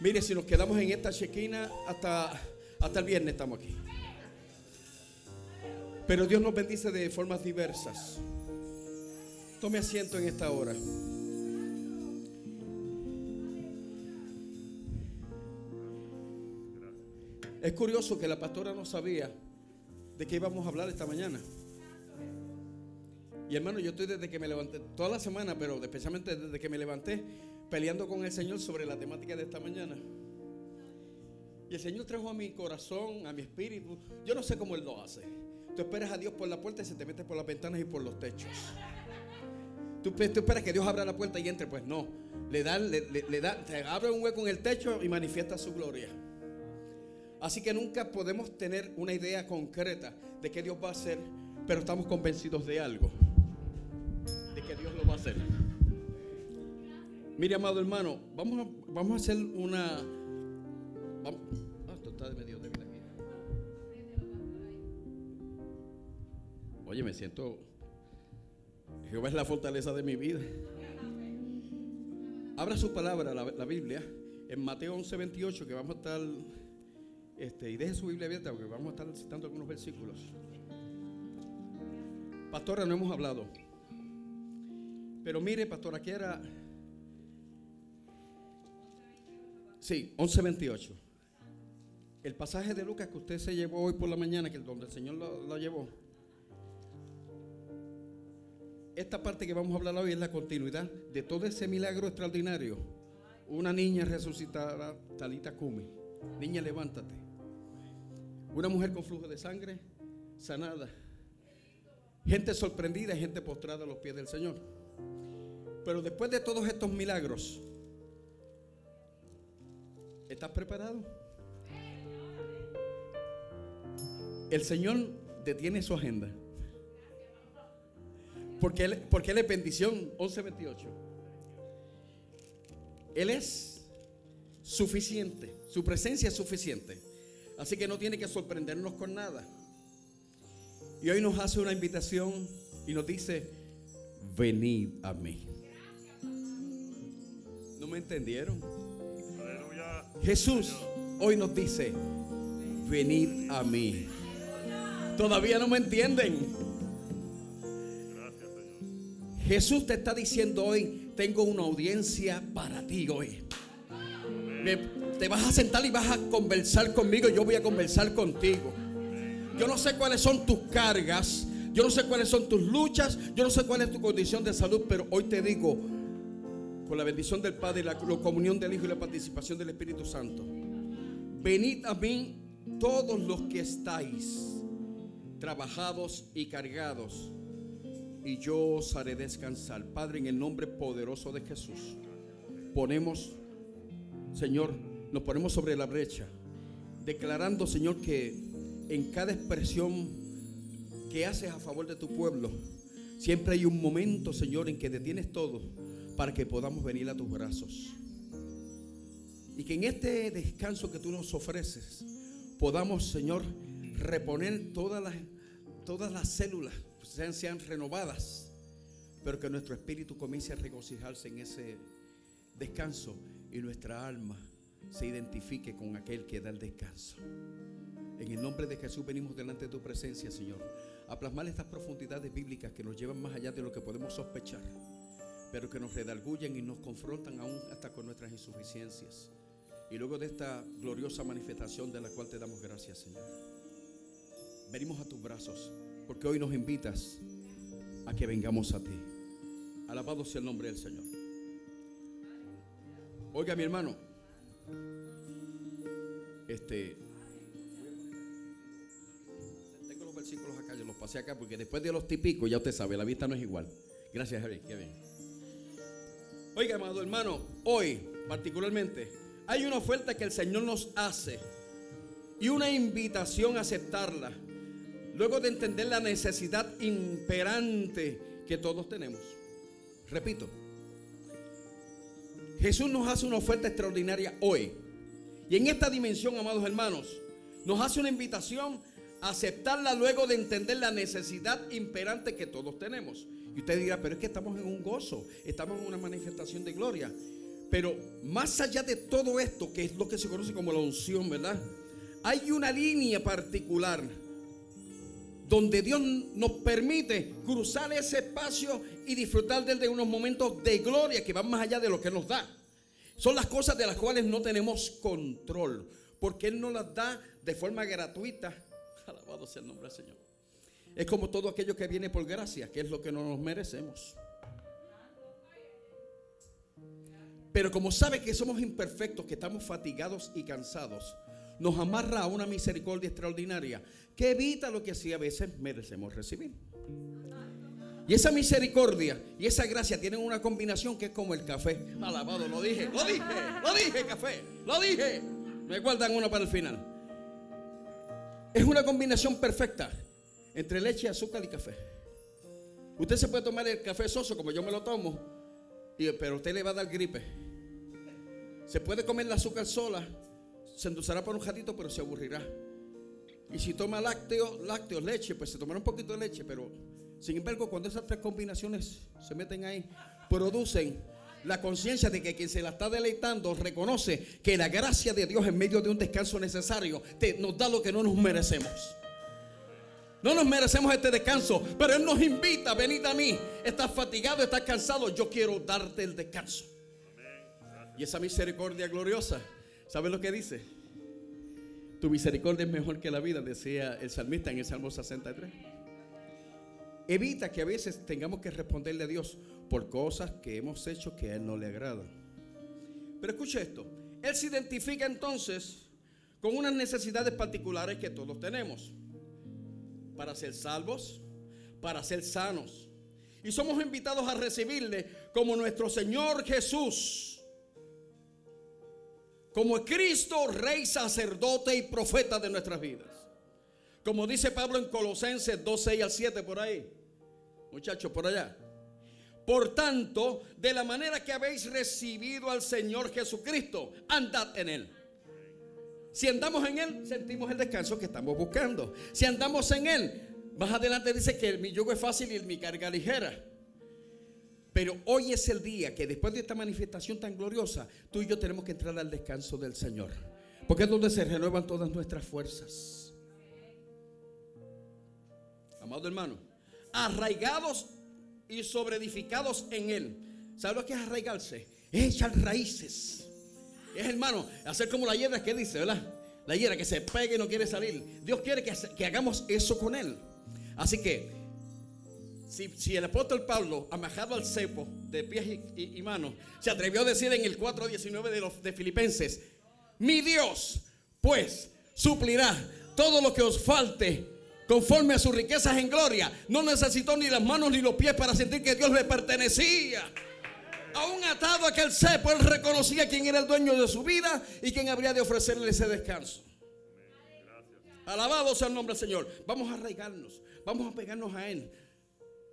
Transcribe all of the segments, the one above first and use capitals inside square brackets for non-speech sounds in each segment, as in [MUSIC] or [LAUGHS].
Mire, si nos quedamos en esta chequina hasta, hasta el viernes estamos aquí. Pero Dios nos bendice de formas diversas. Tome asiento en esta hora. Es curioso que la pastora no sabía de qué íbamos a hablar esta mañana. Y hermano, yo estoy desde que me levanté, toda la semana, pero especialmente desde que me levanté, peleando con el Señor sobre la temática de esta mañana. Y el Señor trajo a mi corazón, a mi espíritu. Yo no sé cómo Él lo hace. Tú esperas a Dios por la puerta y se te mete por las ventanas y por los techos. Tú, esperas que Dios abra la puerta y entre. Pues no. Le da, le, le da, te abre un hueco en el techo y manifiesta su gloria. Así que nunca podemos tener una idea concreta de qué Dios va a hacer, pero estamos convencidos de algo, de que Dios lo va a hacer. Mire, amado hermano, vamos a, vamos a hacer una... Ah, esto está de medio de aquí. Oye, me siento... Jehová es la fortaleza de mi vida. Abra su palabra, la, la Biblia, en Mateo 11, 28, que vamos a estar este, y deje su Biblia abierta porque vamos a estar citando algunos versículos. Pastora, no hemos hablado. Pero mire, pastora, aquí era. Sí, 11.28. El pasaje de Lucas que usted se llevó hoy por la mañana, que donde el Señor lo, llevó. Esta parte que vamos a hablar hoy es la continuidad de todo ese milagro extraordinario. Una niña resucitada, Talita Kumi. Niña, levántate. Una mujer con flujo de sangre sanada. Gente sorprendida gente postrada a los pies del Señor. Pero después de todos estos milagros, ¿estás preparado? El Señor detiene su agenda. Porque Él, porque es bendición 11.28. Él es suficiente. Su presencia es suficiente. Así que no tiene que sorprendernos con nada. Y hoy nos hace una invitación y nos dice, venid a mí. ¿No me entendieron? Jesús hoy nos dice, venid a mí. Todavía no me entienden. Jesús te está diciendo hoy, tengo una audiencia para ti hoy te vas a sentar y vas a conversar conmigo, yo voy a conversar contigo. Yo no sé cuáles son tus cargas, yo no sé cuáles son tus luchas, yo no sé cuál es tu condición de salud, pero hoy te digo, con la bendición del Padre, la, comunión del Hijo y la participación del Espíritu Santo, venid a mí todos los que estáis trabajados y cargados, y yo os haré descansar. Padre, en el nombre poderoso de Jesús, ponemos, Señor, nos ponemos sobre la brecha, declarando, Señor, que en cada expresión que haces a favor de tu pueblo, siempre hay un momento, Señor, en que detienes todo para que podamos venir a tus brazos. Y que en este descanso que tú nos ofreces, podamos, Señor, reponer todas las, todas las células, sean, sean renovadas, pero que nuestro espíritu comience a regocijarse en ese descanso y nuestra alma se identifique con aquel que da el descanso. En el nombre de Jesús venimos delante de tu presencia, Señor, a plasmar estas profundidades bíblicas que nos llevan más allá de lo que podemos sospechar, pero que nos redargullen y nos confrontan aún hasta con nuestras insuficiencias. Y luego de esta gloriosa manifestación de la cual te damos gracias, Señor. Venimos a tus brazos, porque hoy nos invitas a que vengamos a ti. Alabado sea el nombre del Señor. Oiga, mi hermano, este. Tengo los versículos acá, yo los pasé acá porque después de los típicos, ya usted sabe, la vista no es igual. Gracias, Javi, qué bien. Oiga, amado hermano, hoy particularmente hay una oferta que el Señor nos hace y una invitación a aceptarla. Luego de entender la necesidad imperante que todos tenemos. Repito, Jesús nos hace una oferta extraordinaria hoy. Y en esta dimensión, amados hermanos, nos hace una invitación aceptarla luego de entender la necesidad imperante que todos tenemos. Y usted dirá, pero es que estamos en un gozo, estamos en una manifestación de gloria. Pero más allá de todo esto, que es lo que se conoce como la unción, ¿verdad? Hay una línea particular donde Dios nos permite cruzar ese espacio y disfrutar de unos momentos de gloria que van más allá de lo que nos da. Son las cosas de las cuales no tenemos control, porque Él nos las da de forma gratuita. Es como todo aquello que viene por gracia, que es lo que no nos merecemos. Pero como sabe que somos imperfectos, que estamos fatigados y cansados, nos amarra a una misericordia extraordinaria que evita lo que así a veces merecemos recibir. Y esa misericordia y esa gracia tienen una combinación que es como el café. Alabado, lo dije, lo dije, lo dije, café, lo dije. Me guardan uno para el final. Es una combinación perfecta entre leche, azúcar y café. Usted se puede tomar el café soso como yo me lo tomo, pero usted le va a dar gripe. Se puede comer el azúcar sola, se endulzará por un ratito, pero se aburrirá. Y si toma lácteo, lácteos, leche, pues se tomará un poquito de leche, pero sin embargo, cuando esas tres combinaciones se meten ahí, producen la conciencia de que quien se la está deleitando reconoce que la gracia de Dios en medio de un descanso necesario nos da lo que no nos merecemos. No nos merecemos este descanso, pero Él nos invita, venid a mí. Estás fatigado, estás cansado, yo quiero darte el descanso. Y esa misericordia gloriosa, ¿sabes lo que dice? Tu misericordia es mejor que la vida, decía el salmista en el Salmo 63. Evita que a veces tengamos que responderle a Dios por cosas que hemos hecho que a Él no le agrada. Pero escuche esto, Él se identifica entonces con unas necesidades particulares que todos tenemos para ser salvos, para ser sanos. Y somos invitados a recibirle como nuestro Señor Jesús, como Cristo, Rey, sacerdote y profeta de nuestras vidas. Como dice Pablo en Colosenses 2, 6 al 7 por ahí. Muchachos, por allá. Por tanto, de la manera que habéis recibido al Señor Jesucristo, andad en Él si andamos en Él, sentimos el descanso que estamos buscando. Si andamos en Él, más adelante dice que mi yugo es fácil y mi carga ligera. Pero hoy es el día que después de esta manifestación tan gloriosa, tú y yo tenemos que entrar al descanso del Señor. Porque es donde se renuevan todas nuestras fuerzas. Amado hermano, arraigados y sobreedificados en Él. ¿Sabes lo que es arraigarse? Es echar raíces. Es hermano, hacer como la hiedra que dice, ¿verdad? La hiedra que se pegue y no quiere salir. Dios quiere que, hagamos eso con él. Así que, si, el apóstol Pablo, amajado al cepo de pies y, manos, se atrevió a decir en el 4.19 de de Filipenses, mi Dios, pues, suplirá todo lo que os falte conforme a sus riquezas en gloria. No necesitó ni las manos ni los pies para sentir que Dios le pertenecía. Aún atado a aquel cepo, él reconocía quién era el dueño de su vida y quién habría de ofrecerle ese descanso. Alabado sea el nombre del Señor. Vamos a arraigarnos, vamos a pegarnos a Él.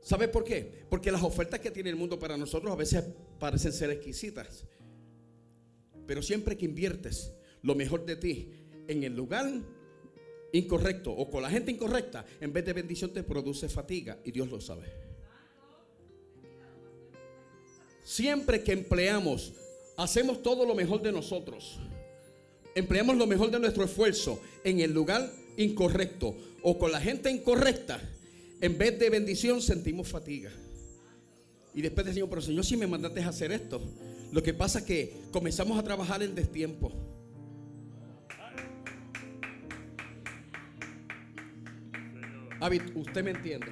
¿Sabe por qué? Porque las ofertas que tiene el mundo para nosotros a veces parecen ser exquisitas. Pero siempre que inviertes lo mejor de ti en el lugar incorrecto o con la gente incorrecta, en vez de bendición te produce fatiga y Dios lo sabe. Siempre que empleamos, hacemos todo lo mejor de nosotros. Empleamos lo mejor de nuestro esfuerzo en el lugar incorrecto o con la gente incorrecta. En vez de bendición sentimos fatiga. Y después decimos, pero Señor, si me mandaste a hacer esto. Lo que pasa es que comenzamos a trabajar en destiempo. Usted me entiende.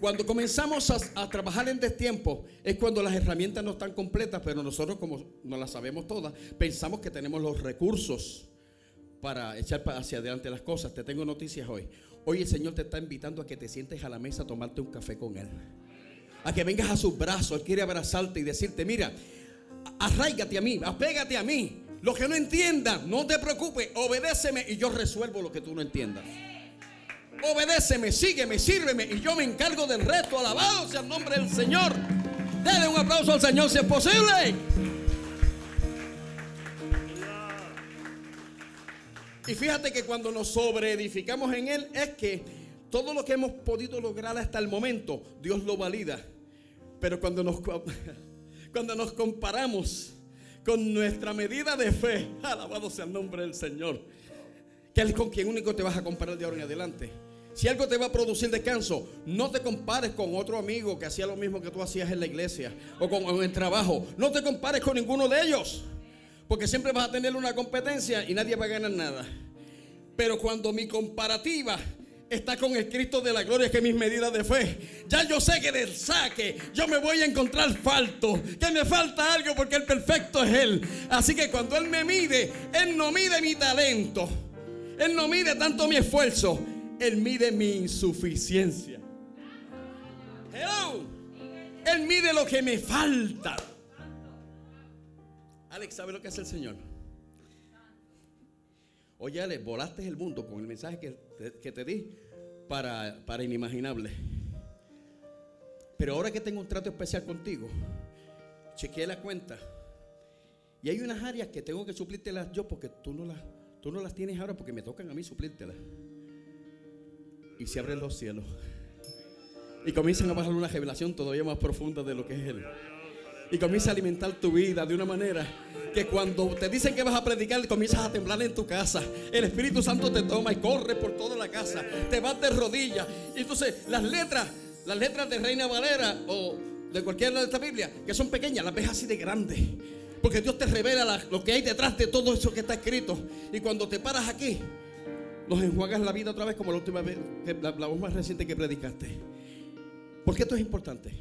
Cuando comenzamos a, trabajar en destiempo es cuando las herramientas no están completas, pero nosotros como no las sabemos todas, pensamos que tenemos los recursos para echar hacia adelante las cosas. Te tengo noticias hoy. Hoy el Señor te está invitando a que te sientes a la mesa a tomarte un café con Él. A que vengas a sus brazos. Él quiere abrazarte y decirte, mira, arraigate a mí, apégate a mí. Lo que no entiendas, no te preocupes, obedéceme y yo resuelvo lo que tú no entiendas obedéceme, sígueme, sírveme y yo me encargo del resto. Alabado sea el nombre del Señor. Dele un aplauso al Señor si es posible. Y fíjate que cuando nos sobreedificamos en Él es que todo lo que hemos podido lograr hasta el momento, Dios lo valida. Pero cuando nos, [LAUGHS] cuando nos comparamos con nuestra medida de fe, alabado sea el nombre del Señor, que es con quien único te vas a comparar de ahora en adelante. Si algo te va a producir descanso, no te compares con otro amigo que hacía lo mismo que tú hacías en la iglesia o con en el trabajo. No te compares con ninguno de ellos, porque siempre vas a tener una competencia y nadie va a ganar nada. Pero cuando mi comparativa está con el Cristo de la gloria, que mis medidas de fe. Ya yo sé que del saque yo me voy a encontrar falto, que me falta algo porque el perfecto es Él. Así que cuando Él me mide, Él no mide mi talento, Él no mide tanto mi esfuerzo, él mide mi insuficiencia. Hello. Él mide lo que me falta. Alex, ¿sabe lo que hace el Señor? Oye, Alex, volaste el mundo con el mensaje que te, que te di para, para inimaginable. Pero ahora que tengo un trato especial contigo, chequeé la cuenta. Y hay unas áreas que tengo que suplírtelas yo porque tú no las, tú no las tienes ahora porque me tocan a mí suplírtelas y se abren los cielos. Y comienzan a bajar una revelación todavía más profunda de lo que es Él. Y comienza a alimentar tu vida de una manera que cuando te dicen que vas a predicar, comienzas a temblar en tu casa. El Espíritu Santo te toma y corre por toda la casa. Te vas de rodillas. Y entonces las letras, las letras de Reina Valera o de cualquiera de esta Biblia, que son pequeñas, las ves así de grandes. Porque Dios te revela lo que hay detrás de todo eso que está escrito. Y cuando te paras aquí, nos enjuagas la vida otra vez como la última vez, la, voz más reciente que predicaste. ¿Por qué esto es importante?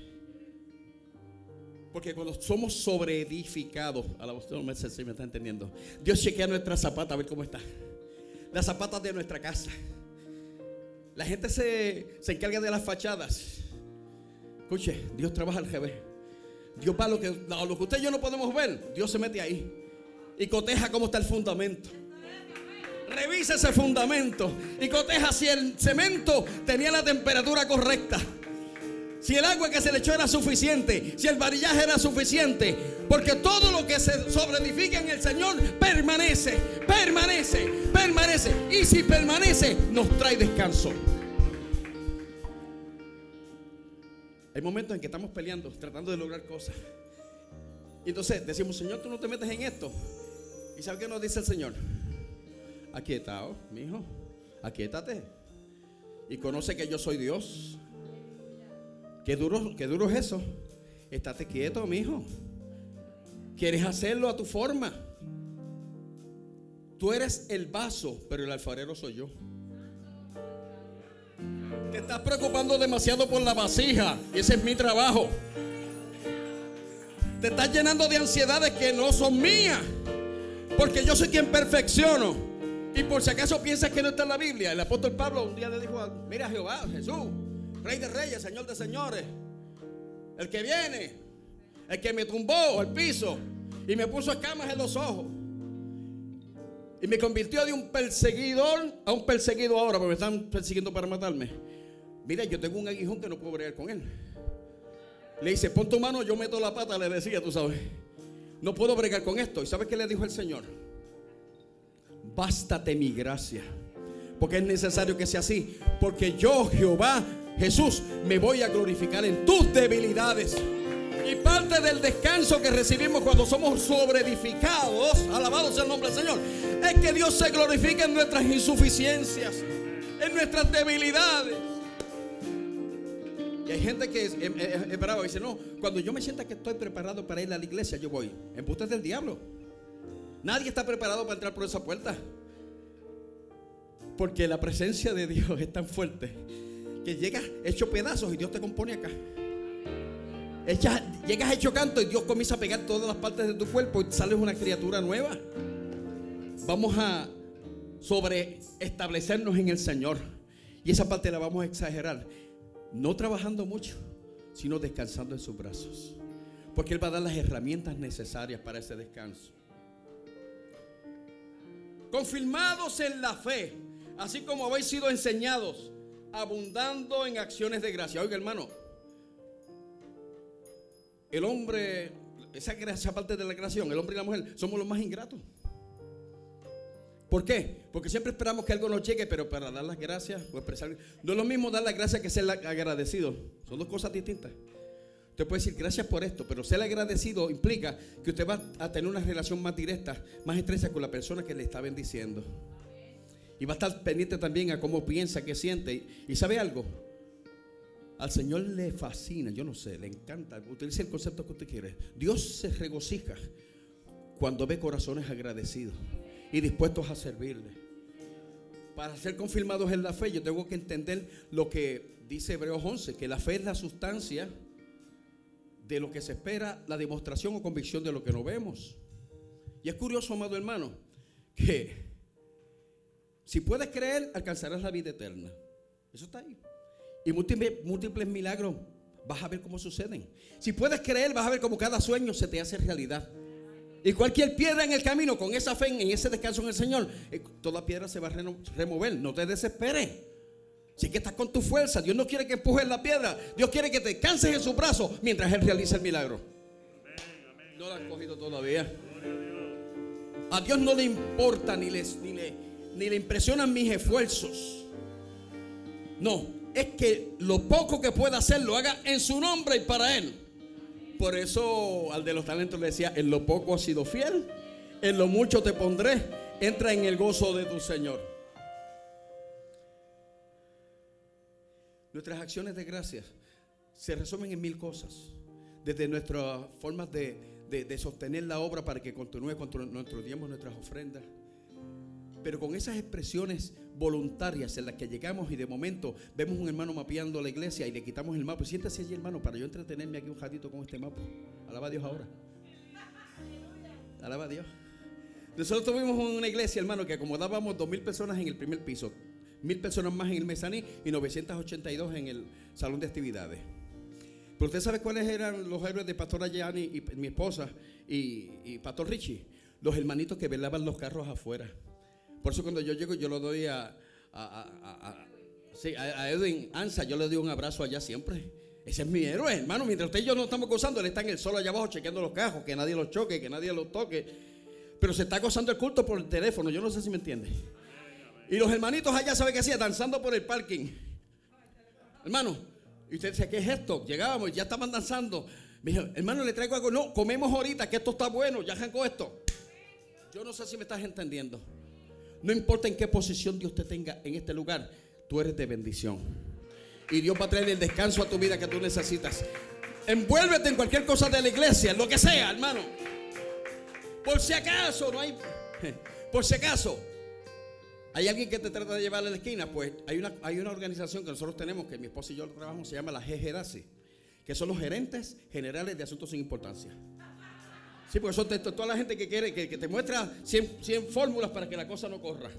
Porque cuando somos sobreedificados, a la voz no me, si me está entendiendo. Dios chequea nuestra zapata a ver cómo está. Las zapatas de nuestra casa. La gente se, se encarga de las fachadas. Escuche, Dios trabaja al revés. Dios va a lo que, lo que usted y yo no podemos ver. Dios se mete ahí y coteja cómo está el fundamento. Revisa ese fundamento y coteja si el cemento tenía la temperatura correcta. Si el agua que se le echó era suficiente, si el varillaje era suficiente, porque todo lo que se sobreedifica en el Señor permanece, permanece, permanece. Y si permanece, nos trae descanso. Hay momentos en que estamos peleando, tratando de lograr cosas. Y entonces decimos, Señor, tú no te metes en esto. ¿Y sabe qué nos dice el Señor? Aquietado, mi hijo. Aquietate. Y conoce que yo soy Dios. Qué duro, qué duro es eso. Estate quieto, mi hijo. Quieres hacerlo a tu forma. Tú eres el vaso, pero el alfarero soy yo. Te estás preocupando demasiado por la vasija. Y ese es mi trabajo. Te estás llenando de ansiedades que no son mías. Porque yo soy quien perfecciono. Y por si acaso piensas que no está en la Biblia, el apóstol Pablo un día le dijo, mira Jehová, Jesús, Rey de Reyes, Señor de Señores, el que viene, el que me tumbó al piso y me puso escamas en los ojos. Y me convirtió de un perseguidor a un perseguido ahora, porque me están persiguiendo para matarme. Mira, yo tengo un aguijón que no puedo bregar con él. Le dice, pon tu mano, yo meto la pata, le decía, tú sabes. No puedo bregar con esto. ¿Y sabes qué le dijo el Señor? bástate mi gracia. Porque es necesario que sea así. Porque yo, Jehová, Jesús, me voy a glorificar en tus debilidades. Y parte del descanso que recibimos cuando somos sobreedificados, alabados sea el nombre del Señor, es que Dios se glorifica en nuestras insuficiencias, en nuestras debilidades. Y hay gente que es, es, brava y dice, no, cuando yo me sienta que estoy preparado para ir a la iglesia, yo voy. Embuste del diablo. Nadie está preparado para entrar por esa puerta. Porque la presencia de Dios es tan fuerte que llegas hecho pedazos y Dios te compone acá. Llegas hecho canto y Dios comienza a pegar todas las partes de tu cuerpo y sales una criatura nueva. Vamos a sobre establecernos en el Señor. Y esa parte la vamos a exagerar. No trabajando mucho, sino descansando en sus brazos. Porque Él va a dar las herramientas necesarias para ese descanso confirmados en la fe, así como habéis sido enseñados, abundando en acciones de gracia. Oiga, hermano, el hombre, esa, esa parte de la creación, el hombre y la mujer, somos los más ingratos. ¿Por qué? Porque siempre esperamos que algo nos llegue, pero para dar las gracias o expresar. No es lo mismo dar las gracias que ser agradecido. Son dos cosas distintas. Usted puede decir gracias por esto, pero ser agradecido implica que usted va a tener una relación más directa, más estrecha con la persona que le está bendiciendo. Y va a estar pendiente también a cómo piensa, qué siente. Y sabe algo, al Señor le fascina, yo no sé, le encanta, utilice el concepto que usted quiere. Dios se regocija cuando ve corazones agradecidos y dispuestos a servirle. Para ser confirmados en la fe, yo tengo que entender lo que dice Hebreos 11, que la fe es la sustancia de lo que se espera, la demostración o convicción de lo que no vemos. Y es curioso, amado hermano, que si puedes creer, alcanzarás la vida eterna. Eso está ahí. Y múltiples, milagros vas a ver cómo suceden. Si puedes creer, vas a ver cómo cada sueño se te hace realidad. Y cualquier piedra en el camino, con esa fe, en ese descanso en el Señor, eh, toda piedra se va a remover. No te desesperes. Si que estás con tu fuerza, Dios no quiere que empujes la piedra. Dios quiere que te canses en su brazo mientras Él realiza el milagro. No lo han cogido todavía. A Dios no le importa ni, le, ni le impresionan mis esfuerzos. No, es que lo poco que pueda hacer lo haga en su nombre y para Él. Por eso al de los talentos le decía, en lo poco has sido fiel, en lo mucho te pondré, entra en el gozo de tu Señor. Nuestras acciones de gracias se resumen en mil cosas. Desde nuestras formas de, sostener la obra para que continúe cuando nosotros diemos nuestras ofrendas. Pero con esas expresiones voluntarias en las que llegamos y de momento vemos un hermano mapeando la iglesia y le quitamos el mapa. Siéntese allí, hermano, para yo entretenerme aquí un ratito con este mapa. Alaba a Dios ahora. Alaba a Dios. Nosotros tuvimos una iglesia, hermano, que acomodábamos dos mil personas en el primer piso mil personas más en el mezaní y 982 en el salón de actividades. Pero usted sabe cuáles eran los héroes de Pastora Gianni y mi esposa y, Pastor Richie. Los hermanitos que velaban los carros afuera. Por eso cuando yo llego yo lo doy a, a, Edwin Ansa, yo le doy un abrazo allá siempre. Ese es mi héroe, hermano. Mientras usted y yo no estamos gozando, él está en el solo allá abajo chequeando los cajos, que nadie los choque, que nadie los toque. Pero se está gozando el culto por el teléfono. Yo no sé si me entiende. Y los hermanitos allá, ¿sabe qué hacía? Danzando por el parking. Hermano, y usted dice, ¿qué es esto? Llegábamos, ya estaban danzando. Me dijo, hermano, le traigo algo. No, comemos ahorita, que esto está bueno, ya arrancó esto. Yo no sé si me estás entendiendo. No importa en qué posición Dios te tenga en este lugar, tú eres de bendición. Y Dios va a traer el descanso a tu vida que tú necesitas. Envuélvete en cualquier cosa de la iglesia, lo que sea, hermano. Por si acaso, no hay. [LAUGHS] Por si acaso, ¿Hay alguien que te trata de llevar a la esquina? Pues hay una, hay una organización que nosotros tenemos, que mi esposa y yo trabajamos, se llama la GGDASI, que son los gerentes generales de asuntos sin importancia. Sí, porque son toda la gente que quiere, que, te muestra 100, fórmulas para que la cosa no corra.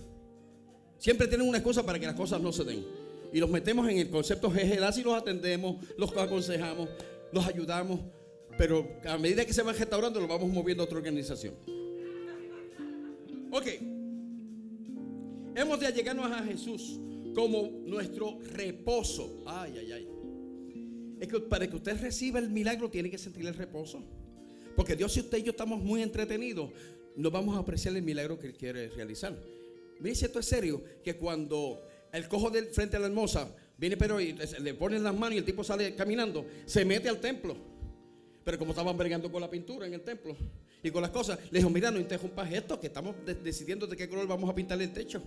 Siempre tienen una excusa para que las cosas no se den. Y los metemos en el concepto GGDASI y los atendemos, los aconsejamos, los ayudamos. Pero a medida que se van restaurando, lo vamos moviendo a otra organización. Ok. Hemos de allegarnos a Jesús como nuestro reposo. Ay, ay, ay. Es que para que usted reciba el milagro tiene que sentir el reposo. Porque Dios y usted y yo estamos muy entretenidos, no vamos a apreciar el milagro que Él quiere realizar. Mire si esto es serio, que cuando el cojo del frente a la hermosa viene pero y le ponen las manos y el tipo sale caminando, se mete al templo. Pero como estaban bregando con la pintura en el templo y con las cosas, le dijo, mira, no interrumpas esto, que estamos decidiendo de qué color vamos a pintar el techo.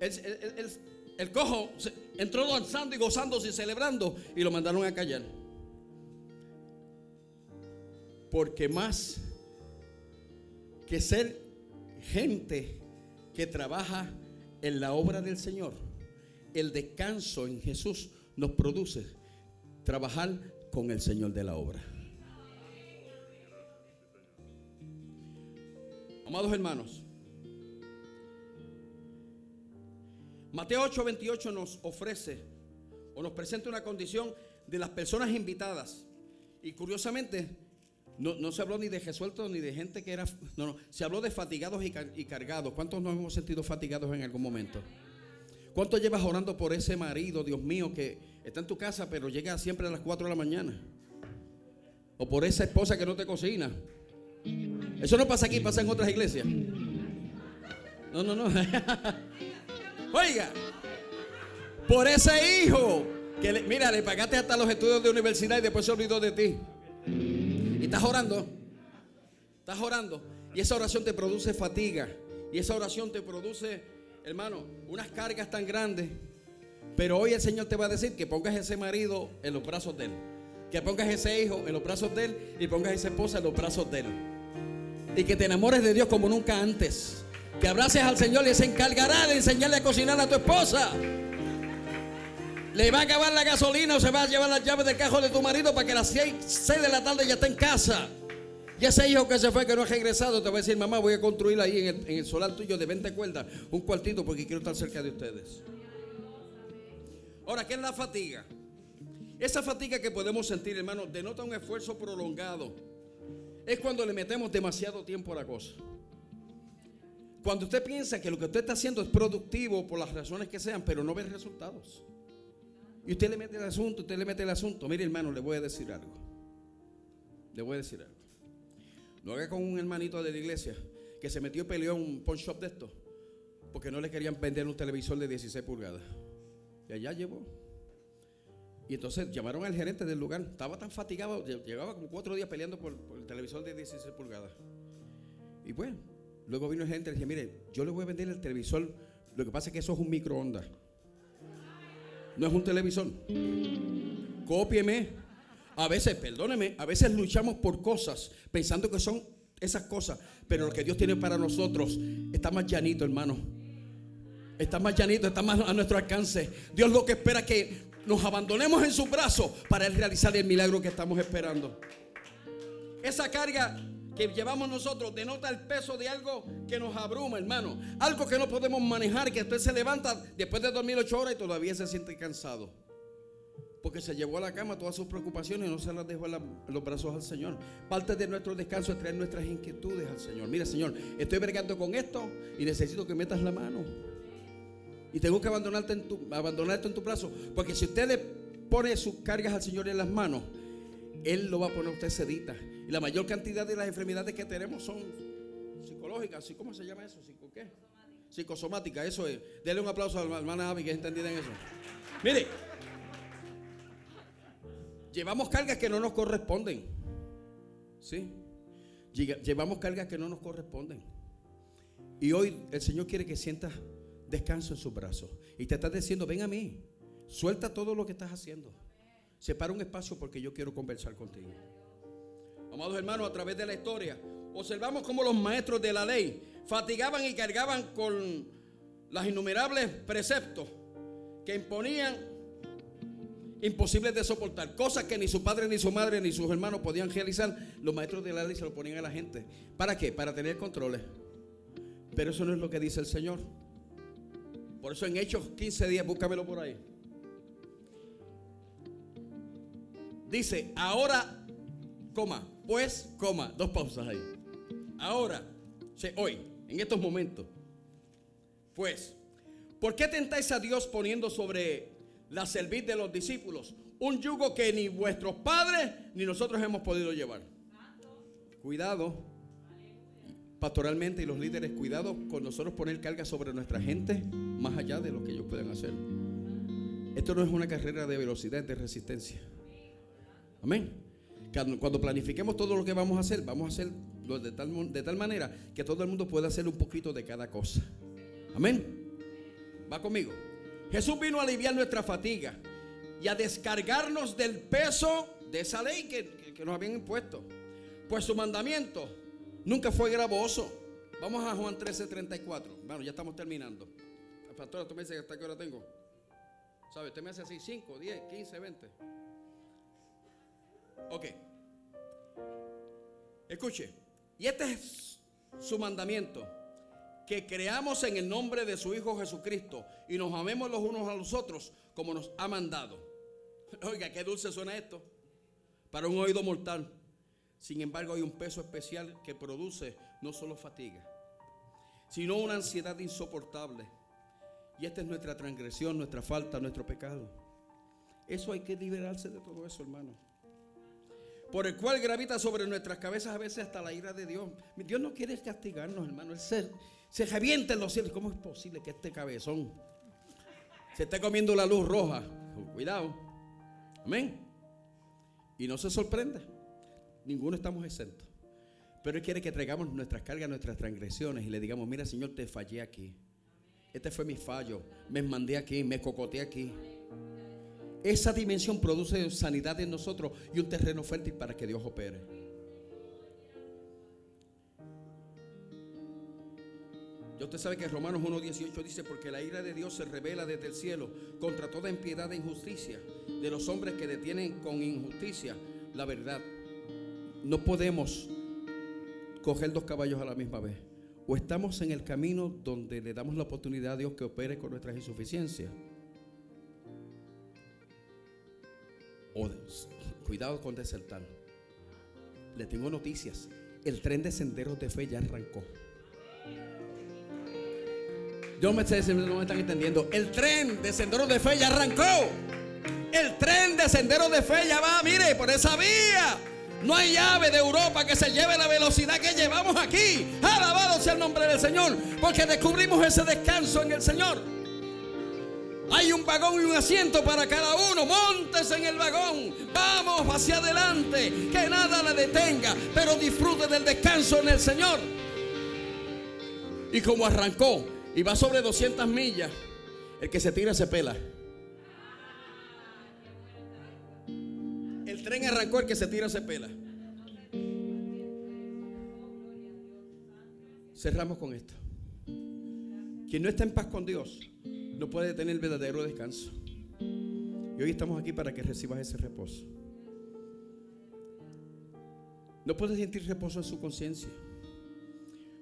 El, cojo entró danzando y gozándose y celebrando y lo mandaron a callar. Porque más que ser gente que trabaja en la obra del Señor, el descanso en Jesús nos produce trabajar con el Señor de la obra. Amados hermanos, Mateo 8:28 nos ofrece o nos presenta una condición de las personas invitadas. Y curiosamente, no, se habló ni de resueltos ni de gente que era... No, no, se habló de fatigados y, y cargados. ¿Cuántos nos hemos sentido fatigados en algún momento? ¿Cuánto llevas orando por ese marido, Dios mío, que está en tu casa, pero llega siempre a las 4 de la mañana. O por esa esposa que no te cocina. Eso no pasa aquí, pasa en otras iglesias. No, no, no. [LAUGHS] Oiga, por ese hijo Que le- mira, le pagaste hasta los estudios de universidad y después se olvidó de ti. Y estás orando. Estás orando. Y esa oración te produce fatiga. Y esa oración te produce, hermano, unas cargas tan grandes. Pero hoy el Señor te va a decir que pongas ese marido en los brazos de Él. Que pongas ese hijo en los brazos de Él. Y pongas esa esposa en los brazos de Él. Y que te enamores de Dios como nunca antes. Que abraces al Señor y se encargará de enseñarle a cocinar a tu esposa. Le va a acabar la gasolina o se va a llevar las llaves del cajón de tu marido para que a las 6, de la tarde ya esté en casa. Y ese hijo que se fue, que no ha regresado, te va a decir, mamá, voy a construir ahí en el, en el solar tuyo de 20 cuerdas un cuartito porque quiero estar cerca de ustedes. Ahora, ¿qué es la fatiga? Esa fatiga que podemos sentir, hermano, denota un esfuerzo prolongado. Es cuando le metemos demasiado tiempo a la cosa. Cuando usted piensa que lo que usted está haciendo es productivo por las razones que sean, pero no ve resultados. Y usted le mete el asunto, usted le mete el asunto. Mire, hermano, le voy a decir algo. Le voy a decir algo. No haga con un hermanito de la iglesia que se metió y peleó en un pawn shop de esto porque no le querían vender un televisor de 16 pulgadas. Y allá llevó. Y entonces llamaron al gerente del lugar. Estaba tan fatigado, lle- llevaba como cuatro días peleando por, por el televisor de 16 pulgadas. Y bueno, luego vino el gerente y le dije, mire, yo le voy a vender el televisor. Lo que pasa es que eso es un microondas. No es un televisor. Cópieme. A veces, perdóneme, a veces luchamos por cosas pensando que son esas cosas, pero lo que Dios tiene para nosotros está más llanito, hermano. Está más llanito, está más a nuestro alcance. Dios lo que espera es que nos abandonemos en sus brazos para Él realizar el milagro que estamos esperando. Esa carga que llevamos nosotros denota el peso de algo que nos abruma, hermano. Algo que no podemos manejar, que usted se levanta después de dormir ocho horas y todavía se siente cansado. Porque se llevó a la cama todas sus preocupaciones y no se las dejó en, los brazos al Señor. Parte de nuestro descanso es traer nuestras inquietudes al Señor. Mira, Señor, estoy bregando con esto y necesito que metas la mano. Y tengo que abandonarte en tu, abandonarte en tu brazo. Porque si usted le pone sus cargas al Señor en las manos, Él lo va a poner usted sedita. Y la mayor cantidad de las enfermedades que tenemos son psicológicas. ¿Cómo se llama eso? ¿Psico qué? Psicosomática, eso es. Dele un aplauso a la hermana Abby que entendida en eso. Mire, llevamos cargas que no nos corresponden. ¿Sí? Llevamos cargas que no nos corresponden. Y hoy el Señor quiere que sientas descanso en sus brazos. Y te está diciendo, ven a mí, suelta todo lo que estás haciendo. Separa un espacio porque yo quiero conversar contigo. Amados hermanos, a través de la historia, observamos cómo los maestros de la ley fatigaban y cargaban con los innumerables preceptos que imponían imposibles de soportar, cosas que ni su padre, ni su madre, ni sus hermanos podían realizar. Los maestros de la ley se lo ponían a la gente. ¿Para qué? Para tener controles. Pero eso no es lo que dice el Señor. Por eso en Hechos 15 días, búscamelo por ahí. Dice, ahora, coma, pues, coma, dos pausas ahí. Ahora, hoy, en estos momentos, pues, ¿por qué tentáis a Dios poniendo sobre la cerviz de los discípulos un yugo que ni vuestros padres ni nosotros hemos podido llevar? Cuidado, pastoralmente y los líderes, cuidado con nosotros poner carga sobre nuestra gente más allá de lo que ellos puedan hacer. Esto no es una carrera de velocidad, es de resistencia. Amén. Cuando planifiquemos todo lo que vamos a hacer, vamos a hacerlo de tal, de tal manera que todo el mundo pueda hacer un poquito de cada cosa. Amén. Va conmigo. Jesús vino a aliviar nuestra fatiga y a descargarnos del peso de esa ley que nos habían impuesto. Pues su mandamiento nunca fue gravoso. Vamos a Juan 13, 34. Bueno, ya estamos terminando. Pastora, tú me dices hasta qué hora tengo. ¿Sabe? Usted me hace así 5, 10, 15, 20. Ok. Escuche. Y este es su mandamiento. Que creamos en el nombre de su Hijo Jesucristo y nos amemos los unos a los otros como nos ha mandado. [LAUGHS] Oiga, qué dulce suena esto. Para un oído mortal. Sin embargo, hay un peso especial que produce no solo fatiga, sino una ansiedad insoportable. Y esta es nuestra transgresión, nuestra falta, nuestro pecado. Eso hay que liberarse de todo eso, hermano. Por el cual gravita sobre nuestras cabezas a veces hasta la ira de Dios. Dios no quiere castigarnos, hermano. Él se, se revienta en los cielos. ¿Cómo es posible que este cabezón se esté comiendo la luz roja? Cuidado. Amén. Y no se sorprenda. Ninguno estamos exentos. Pero Él quiere que traigamos nuestras cargas, nuestras transgresiones y le digamos, mira Señor, te fallé aquí. Este fue mi fallo. Me mandé aquí, me cocoteé aquí. Esa dimensión produce sanidad en nosotros y un terreno fértil para que Dios opere. Ya usted sabe que Romanos 1.18 dice, porque la ira de Dios se revela desde el cielo contra toda impiedad e injusticia de los hombres que detienen con injusticia la verdad. No podemos coger dos caballos a la misma vez. O estamos en el camino donde le damos la oportunidad a Dios que opere con nuestras insuficiencias. O cuidado con desertar. Le tengo noticias. El tren de senderos de fe ya arrancó. Yo me, no me están entendiendo. El tren de senderos de fe ya arrancó. El tren de senderos de fe ya va, mire, por esa vía. No hay ave de Europa que se lleve la velocidad que llevamos aquí. Alabado sea el nombre del Señor. Porque descubrimos ese descanso en el Señor. Hay un vagón y un asiento para cada uno. Montes en el vagón. Vamos hacia adelante. Que nada le detenga. Pero disfrute del descanso en el Señor. Y como arrancó y va sobre 200 millas, el que se tira se pela. tren arrancó, el que se tira se pela. Cerramos con esto. Quien no está en paz con Dios no puede tener verdadero descanso. Y hoy estamos aquí para que recibas ese reposo. No puede sentir reposo en su conciencia.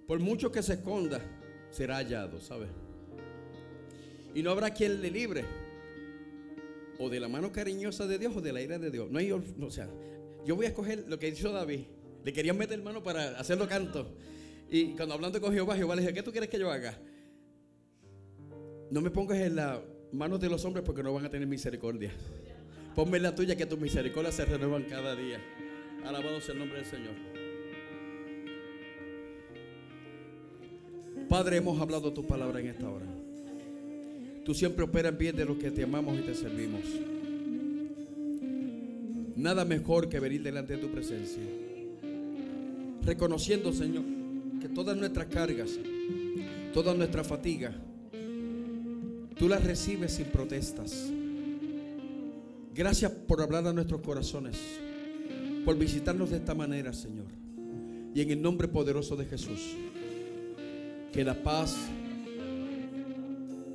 Por mucho que se esconda, será hallado, ¿sabe? Y no habrá quien le libre o de la mano cariñosa de Dios o de la ira de Dios. No hay, o sea, yo voy a escoger lo que hizo David. Le querían meter mano para hacerlo canto. Y cuando hablando con Jehová, Jehová le dijo, ¿qué tú quieres que yo haga? No me pongas en las manos de los hombres porque no van a tener misericordia. Ponme la tuya que tus misericordias se renuevan cada día. Alabado sea el nombre del Señor. Padre, hemos hablado tu palabra en esta hora. Tú siempre operas bien de los que te amamos y te servimos. Nada mejor que venir delante de tu presencia. Reconociendo, Señor, que todas nuestras cargas, toda nuestra fatiga, tú las recibes sin protestas. Gracias por hablar a nuestros corazones, por visitarnos de esta manera, Señor. Y en el nombre poderoso de Jesús, que la paz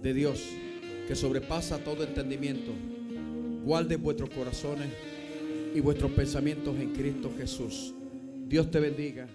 de Dios, que sobrepasa todo entendimiento, guarde vuestros corazones y vuestros pensamientos en Cristo Jesús. Dios te bendiga.